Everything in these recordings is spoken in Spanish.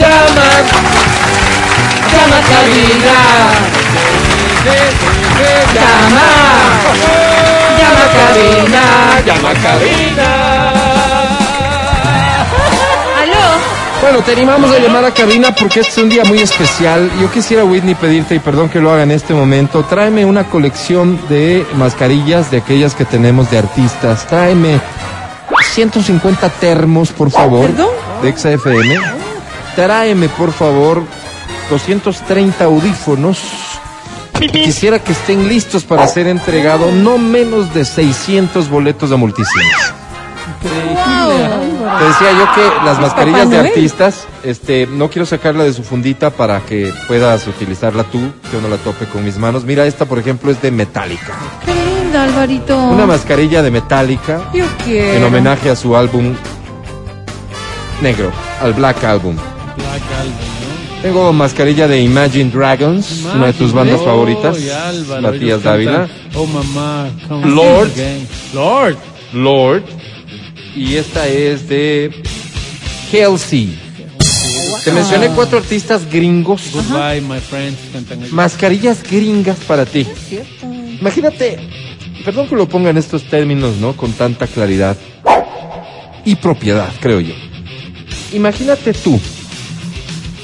Llama, llama a cabina. Llama, llama a cabina, llama a cabina. ¿Aló? Bueno, te animamos a llamar a cabina porque este es un día muy especial. Yo quisiera, Whitney, pedirte, y perdón que lo haga en este momento, tráeme una colección de mascarillas de aquellas que tenemos de artistas. Tráeme 150 termos, por favor, ¿Perdón? de XFM. Tráeme, por favor, 230 audífonos. Quisiera que estén listos para ser entregado no menos de 600 boletos de multicines. Te decía yo que las mascarillas de artistas, este, no quiero sacarla de su fundita para que puedas utilizarla tú, que no la tope con mis manos. Mira, esta por ejemplo es de Metallica. Qué linda, Alvarito. Una mascarilla de Metallica Yo quiero. en homenaje a su álbum negro, al Black Album. Tengo mascarilla de Imagine Dragons, una de tus bandas Oh, favoritas, Álvaro, Matías Dávila. Oh mamá, Lord. Lord. Lord. Y esta es de Halsey. Te mencioné cuatro artistas gringos. Goodbye, my friends. Cantan ellos. Mascarillas gringas para ti. Imagínate, perdón que lo ponga en estos términos, ¿no? Con tanta claridad y propiedad, creo yo. Imagínate tú,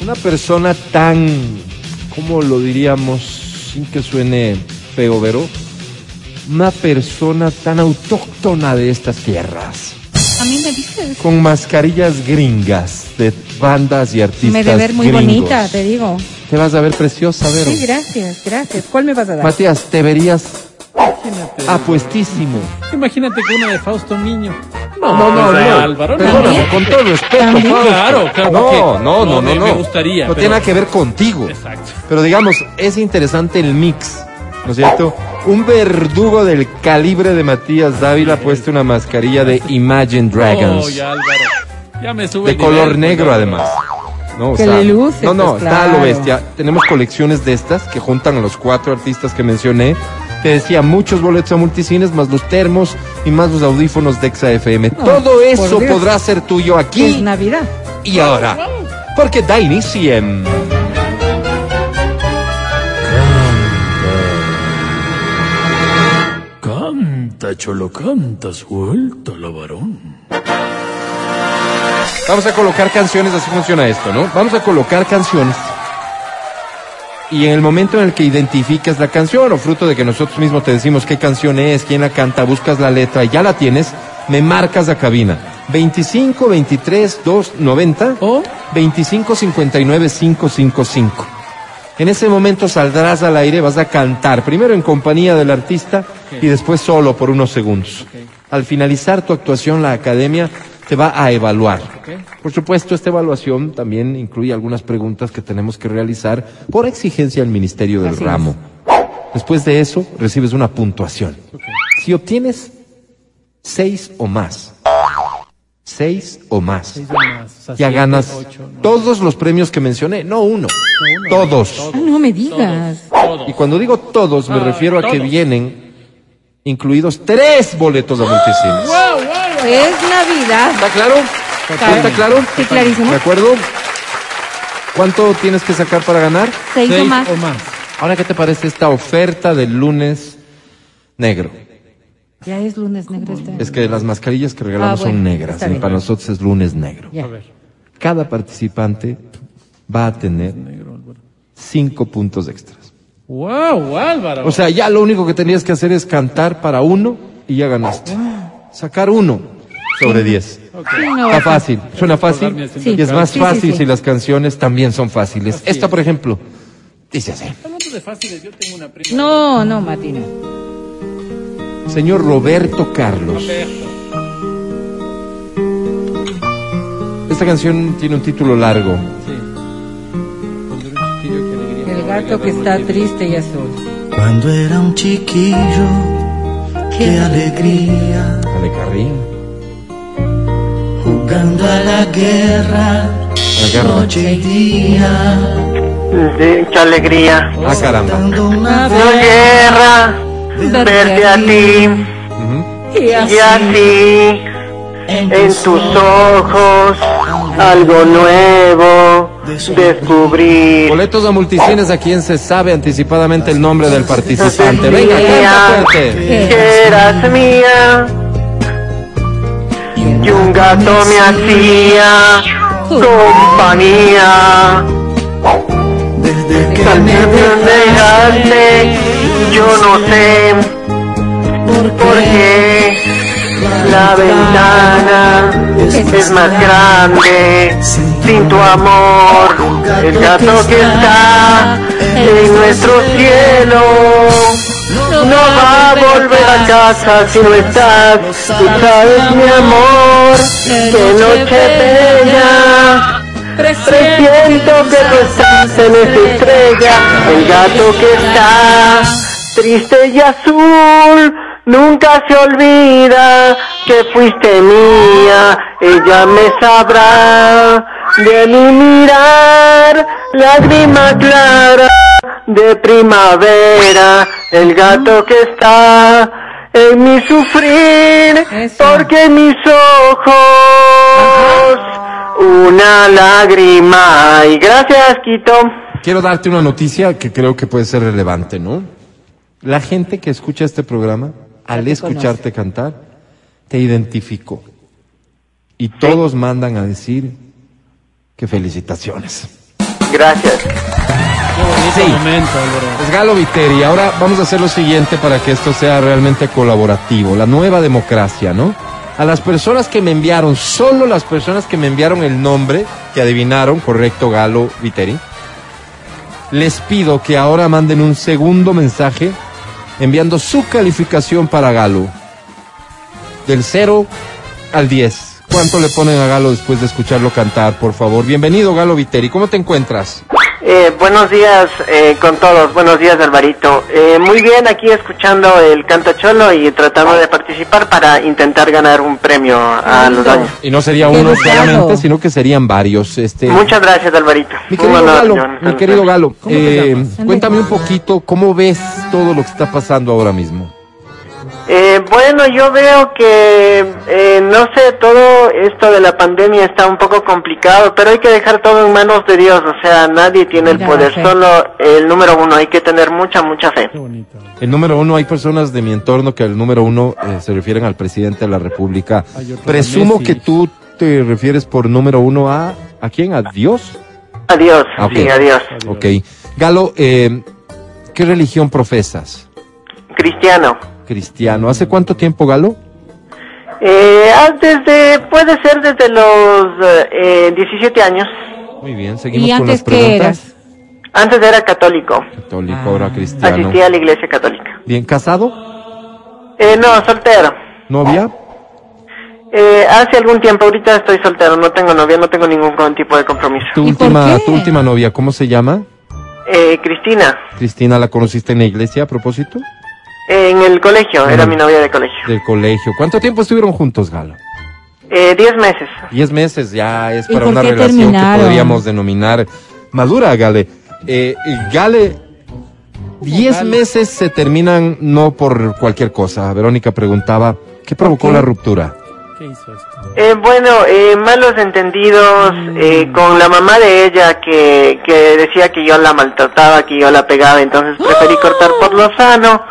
una persona tan, ¿cómo lo diríamos? Sin que suene feo, Vero. Una persona tan autóctona de estas tierras, A mí me dices. con mascarillas gringas de bandas y artistas Me de ver muy gringos. bonita, te digo. Te vas a ver preciosa, Vero. Sí, gracias, gracias. ¿Cuál me vas a dar? Matías, te verías Imagínate. apuestísimo. Imagínate que una de Fausto Niño. No, no, no, de no. Álvaro, no. Perdóname, con todo respeto. Claro, claro, No, no, no, no, no, me- no. gustaría, No pero- tiene nada que ver contigo. Exacto. Pero digamos, es interesante el mix, ¿no es cierto? Un verdugo del calibre de Matías Dávila ha puesto una mascarilla de Imagine Dragons. Oh, ya, Álvaro. Ya me sube de el color nivel, negro además. No, o Que sea, le luce, no, no, pues, está a lo claro. bestia. Tenemos colecciones de estas que juntan a los cuatro artistas que mencioné. Te decía, muchos boletos a multicines, más los termos y más los audífonos de XFM. Todo por eso podrá ser tuyo Es aquí Navidad. y ahora. Porque da inicio en... Canta, cholo, canta, suelta la varón. Vamos a colocar canciones, así funciona esto, ¿no? Vamos a colocar canciones. Y en el momento en el que identificas la canción o fruto de que nosotros mismos te decimos qué canción es, quién la canta, buscas la letra y ya la tienes, me marcas la cabina. 25 23 2 90 O 25 59 555. En ese momento saldrás al aire, vas a cantar, primero en compañía del artista y después solo por unos segundos. Al finalizar tu actuación, la academia te va a evaluar. Por supuesto, esta evaluación también incluye algunas preguntas que tenemos que realizar por exigencia del Ministerio del Así es. Ramo. Después de eso, recibes una puntuación. Si obtienes seis o más, seis o más, seis o más. O sea, ya siete, ganas ocho, todos los premios que mencioné, no uno, todos. Ah, no me digas. Y cuando digo todos, me Ah, refiero a que vienen incluidos tres boletos de multicines. ¡Wow, wow! Es Navidad. ¿Está claro? Claro. ¿Está claro? Sí, clarísimo. ¿De acuerdo? ¿Cuánto tienes que sacar para ganar? Seis, Seis o más. o más. Ahora, ¿qué te parece esta oferta del lunes negro? Ya es lunes negro este Es que las mascarillas que regalamos Ah, bueno, son negras está y para nosotros es lunes negro. Ya. A ver. Cada participante va a tener cinco puntos extras. ¡Wow, Álvaro! O sea, ya lo único que tenías que hacer es cantar para uno y ya ganaste. Sacar uno sobre diez. No, Está fácil, suena fácil Sí. y es más Sí, sí, fácil sí. si las canciones también son fáciles. Así Esta, es. por ejemplo, dice así. Hablando de fáciles, yo tengo una prima. No, no, Matina. Señor Roberto Carlos. Esta canción tiene un título largo. Sí. Cuando era un chiquillo, qué alegría. El gato que está triste y azul. Quando era un chiquillo, qué alegría, Ale Carrillo. jugando a la guerra, La guerra. noche y día, De mucha alegría. Ah, caramba. una No guerra, Verte a ti. Y así. y así en en tus ojos algo nuevo descubrir. Boletos a multicines a quien se sabe anticipadamente el nombre del participante. Venga, canta fuerte. que eras mía y un gato me hacía compañía. Desde que me dejaste, yo no sé por qué. La ventana es más grande. sin tu amor. El gato que está en nuestro cielo no va a volver a casa si no estás. Tú sabes, mi amor, que noche bella. Presiento que tú estás en esa estrella, el gato que está triste y azul. Nunca se olvida que fuiste mía, ella me sabrá de mi mirar, lágrima clara de primavera, el gato que está en mi sufrir, Eso. porque en mis ojos una lágrima. Y gracias, Quito. Quiero darte una noticia que creo que puede ser relevante, ¿no? La gente que escucha este programa, al te escucharte cantar, te identificó. Y todos mandan a decir que felicitaciones. Gracias. Momento, Álvaro. Es Galo Viteri. Ahora vamos a hacer lo siguiente para que esto sea realmente colaborativo. La nueva democracia, ¿no? A las personas que me enviaron, solo las personas que me enviaron el nombre, que adivinaron, correcto, Galo Viteri, les pido que ahora manden un segundo mensaje enviando su calificación para Galo. Del 0 al 10. ¿Cuánto le ponen a Galo después de escucharlo cantar, por favor? Bienvenido, Galo Viteri. ¿Cómo te encuentras? Eh, buenos días eh, con todos, buenos días Alvarito. Eh, muy bien, aquí escuchando el canto cholo y tratando de participar para intentar ganar un premio a los Lindo. años. Y no sería uno solamente, sino que serían varios. Este, Muchas gracias Alvarito. Mi querido Galo, John. mi querido Galo, ¿Cómo te eh, cuéntame un poquito cómo ves todo lo que está pasando ahora mismo. Eh, bueno, yo veo que, eh, no sé, todo esto de la pandemia está un poco complicado, pero hay que dejar todo en manos de Dios, o sea, nadie tiene el poder, fe. solo el número uno, hay que tener mucha, mucha fe. Qué bonito. El número uno, hay personas de mi entorno que el número uno eh, se refieren al presidente de la República. Presumo Messi. que tú te refieres por número uno a... ¿A quién? ¿A Dios? Adiós, Ah, ok. sí, adiós. Adiós. Ok. Galo, eh, ¿qué religión profesas? Cristiano. Cristiano. ¿Hace cuánto tiempo, Galo? Eh, ah, desde, puede ser desde los eh, 17 años. Muy bien, seguimos ¿Y con las antes qué preguntas. eras? Antes era católico, Católico, Ah. ahora cristiano. asistía a la iglesia católica. Bien, ¿casado? Eh, no, soltero. ¿Novia? Eh, hace algún tiempo, ahorita estoy soltero, no tengo novia, no tengo ningún tipo de compromiso. ¿Tu ¿Y por última, qué? tu última novia, cómo se llama? Eh, Cristina, Cristina, ¿la conociste en la iglesia a propósito? En el colegio, era Mm. mi novia de colegio. Del colegio. ¿Cuánto tiempo estuvieron juntos, Galo? Eh, diez meses. Diez meses ya es ¿Y para una relación que podríamos denominar madura, Gale. Eh, Gale, diez meses se terminan no por cualquier cosa. Verónica preguntaba, ¿qué provocó qué? la ruptura? ¿Qué hizo esto? Eh, bueno, eh, malos entendidos eh, con la mamá de ella que, que decía que yo la maltrataba, que yo la pegaba, entonces preferí cortar por lo sano,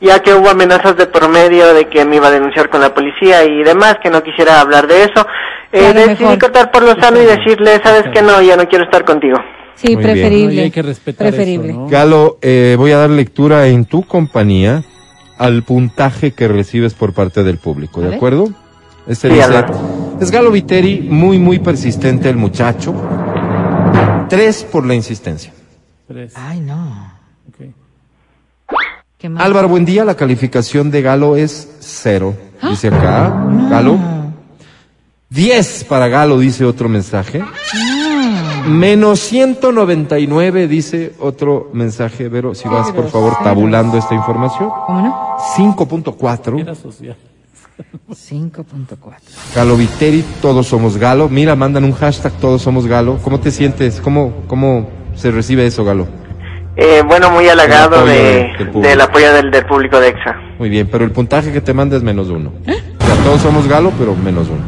ya que hubo amenazas de por medio de que me iba a denunciar con la policía y demás, que no quisiera hablar de eso. Eh, Claro, decidí mejor. cortar por lo sano y decirle, sabes que no, ya no quiero estar contigo. Sí, Muy bien. preferible. No, y hay que respetar preferible. eso, ¿no? Galo, eh, voy a dar lectura en tu compañía al puntaje que recibes por parte del público, ¿de acuerdo? Este Sí, es Galo Viteri, muy, muy persistente el muchacho. Tres por la insistencia. Tres. Ay, no. Álvaro, buen día. La calificación de Galo es cero. Dice acá, Galo. Diez para Galo, dice otro mensaje. Menos 199, dice otro mensaje. Vero, si vas por favor tabulando esta información. ¿Cómo no? 5.4. Era social. 5.4. Galo Viteri, todos somos Galo. Mira, mandan un hashtag, todos somos Galo. ¿Cómo te sientes? ¿Cómo, cómo se recibe eso, Galo? Eh, bueno, muy halagado apoyo de, de- del del apoyo del, del público de EXA. Muy bien, pero el puntaje que te manda es menos uno. O sea, todos somos Galo, pero menos uno.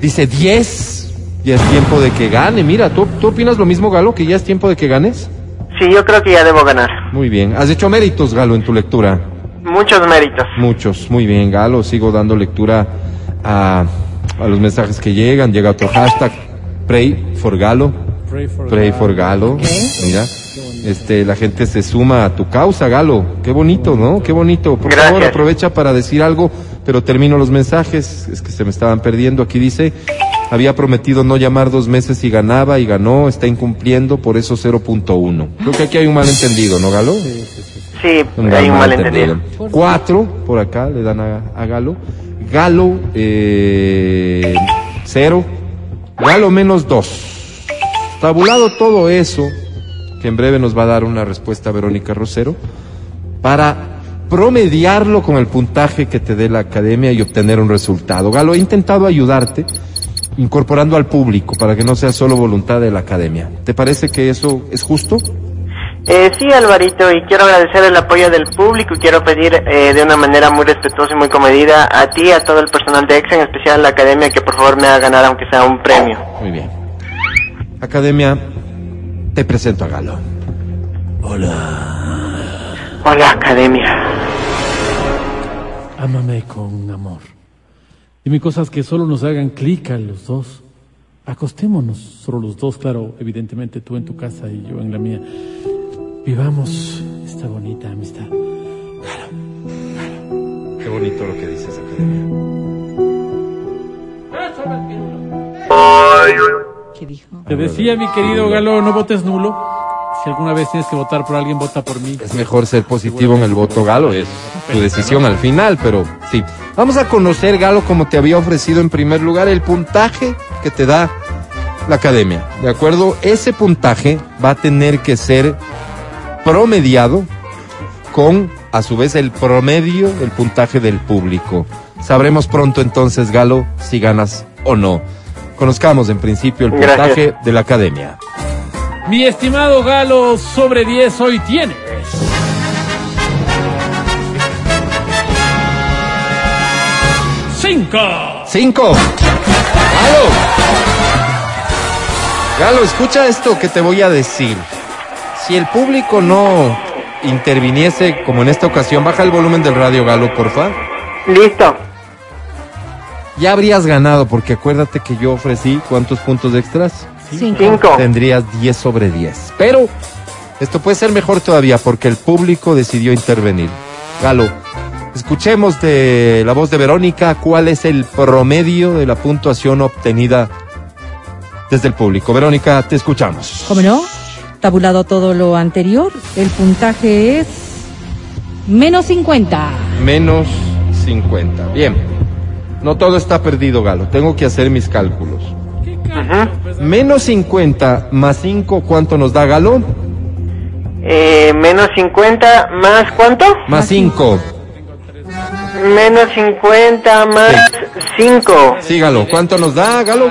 Dice 10. Ya es tiempo de que gane. Mira, ¿tú, ¿tú opinas lo mismo, Galo? ¿Que ya es tiempo de que ganes? Sí, yo creo que ya debo ganar. Muy bien. ¿Has hecho méritos, Galo, en tu lectura? Muchos méritos. Muchos. Muy bien, Galo. Sigo dando lectura a, a los mensajes que llegan. Llega otro hashtag. Pray for Galo. Pray for, Pray God. for Galo. Mira. Este, la gente se suma a tu causa, Galo. Qué bonito, ¿no? Qué bonito. Por Gracias. favor, aprovecha para decir algo, pero termino los mensajes. Es que se me estaban perdiendo. Aquí dice, había prometido no llamar dos meses y ganaba y ganó, está incumpliendo, por eso 0.1. Creo que aquí hay un malentendido, ¿no, Galo? Sí, Un hay un malentendido. Cuatro, por acá le dan a, a Galo. Galo, eh, cero. Galo menos dos. Tabulado todo eso, que en breve nos va a dar una respuesta Verónica Rosero, para promediarlo con el puntaje que te dé la academia y obtener un resultado. Galo, he intentado ayudarte incorporando al público para que no sea solo voluntad de la academia. ¿Te parece que eso es justo? Eh, sí, Alvarito, y quiero agradecer el apoyo del público y quiero pedir eh, de una manera muy respetuosa y muy comedida a ti, a todo el personal de EXA, en especial a la academia, que por favor me haga ganar aunque sea un premio. Muy bien. Academia, te presento a Galo. Hola, academia. Ámame con amor. Dime cosas que solo nos hagan clic a los dos. Acostémonos solo los dos, claro, evidentemente tú en tu casa y yo en la mía. Vivamos esta bonita amistad. Qué bonito lo que dices, Academia. ¿Qué dijo? Te decía, mi querido Galo, no votes nulo. Si alguna vez tienes que votar por alguien, vota por mí. Es mejor ser positivo en el voto, Galo. Es tu decisión al final, pero sí. Vamos a conocer, Galo, como te había ofrecido en primer lugar, el puntaje que te da la academia. ¿De acuerdo? Ese puntaje va a tener que ser promediado con, a su vez, el promedio del puntaje del público. Sabremos pronto entonces, Galo, si ganas o no. Conozcamos en principio el Gracias. puntaje de la academia. Mi estimado Galo, sobre 10 hoy tienes. Cinco. Cinco. Galo. Galo, escucha esto que te voy a decir. Si el público no interviniese como en esta ocasión, baja el volumen del radio, Galo, porfa. Listo. Ya habrías ganado, porque acuérdate que yo ofrecí cuántos puntos extras. Cinco. Cinco. Tendrías 10 sobre 10. Pero esto puede ser mejor todavía porque el público decidió intervenir. Galo, escuchemos de la voz de Verónica cuál es el promedio de la puntuación obtenida desde el público. Verónica, te escuchamos. ¿Cómo no? Tabulado todo lo anterior, el puntaje es menos 50. Menos 50. Bien. No todo está perdido, Galo. Tengo que hacer mis cálculos. Menos 50 más 5, ¿cuánto nos da Galo? Eh, menos 50 más cuánto? Más 5. Menos 50 más 5. Sí, Galo. ¿Cuánto nos da, Galo?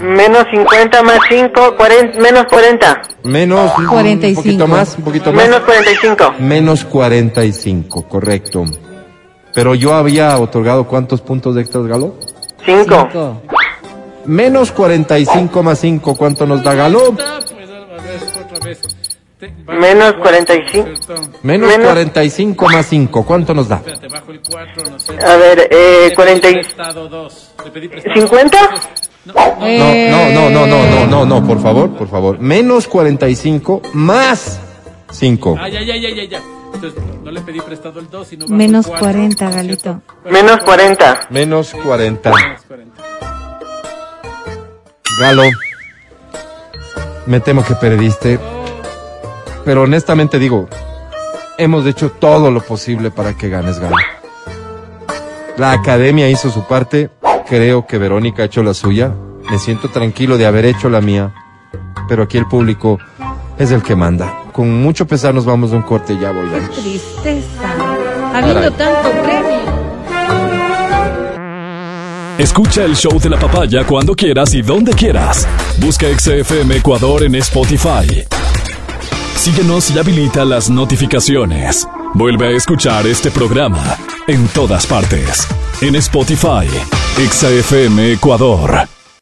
Menos 50 más 5, 40, menos 40. Menos un- un 45. poquito más, un poquito más. Menos 45. Menos 45, correcto. Pero yo había otorgado cuántos puntos de extras, Galo? 5. Cinco. Menos 45 más 5, ¿cuánto nos da Galo? Menos 45. Menos Menos- 45 más 5, ¿cuánto nos da? Te bajo el 4, no sé. A ver, eh, 40 y- Prestado 2. Le pedí prestado. 50. No, no, no, no, no, no, no, no, por favor, por favor. Menos 45 más 5. Ay, ay, ay, ay, ay, ya. Entonces, no le pedí prestado el 2, sino Menos el cuatro, 40, ¿no es Galito. Menos 40. Menos 40. Menos 40. Galo, me temo que perdiste. Pero honestamente digo, hemos hecho todo lo posible para que ganes, Galo. La academia hizo su parte, creo que Verónica ha hecho la suya. Me siento tranquilo de haber hecho la mía. Pero aquí el público es el que manda. Con mucho pesar nos vamos a un corte y ya volvemos. Tristeza. Habiendo tanto premio. Escucha el show de la papaya cuando quieras y donde quieras. Busca XFM Ecuador en Spotify. Síguenos y habilita las notificaciones. Vuelve a escuchar este programa en todas partes. En Spotify, XFM Ecuador.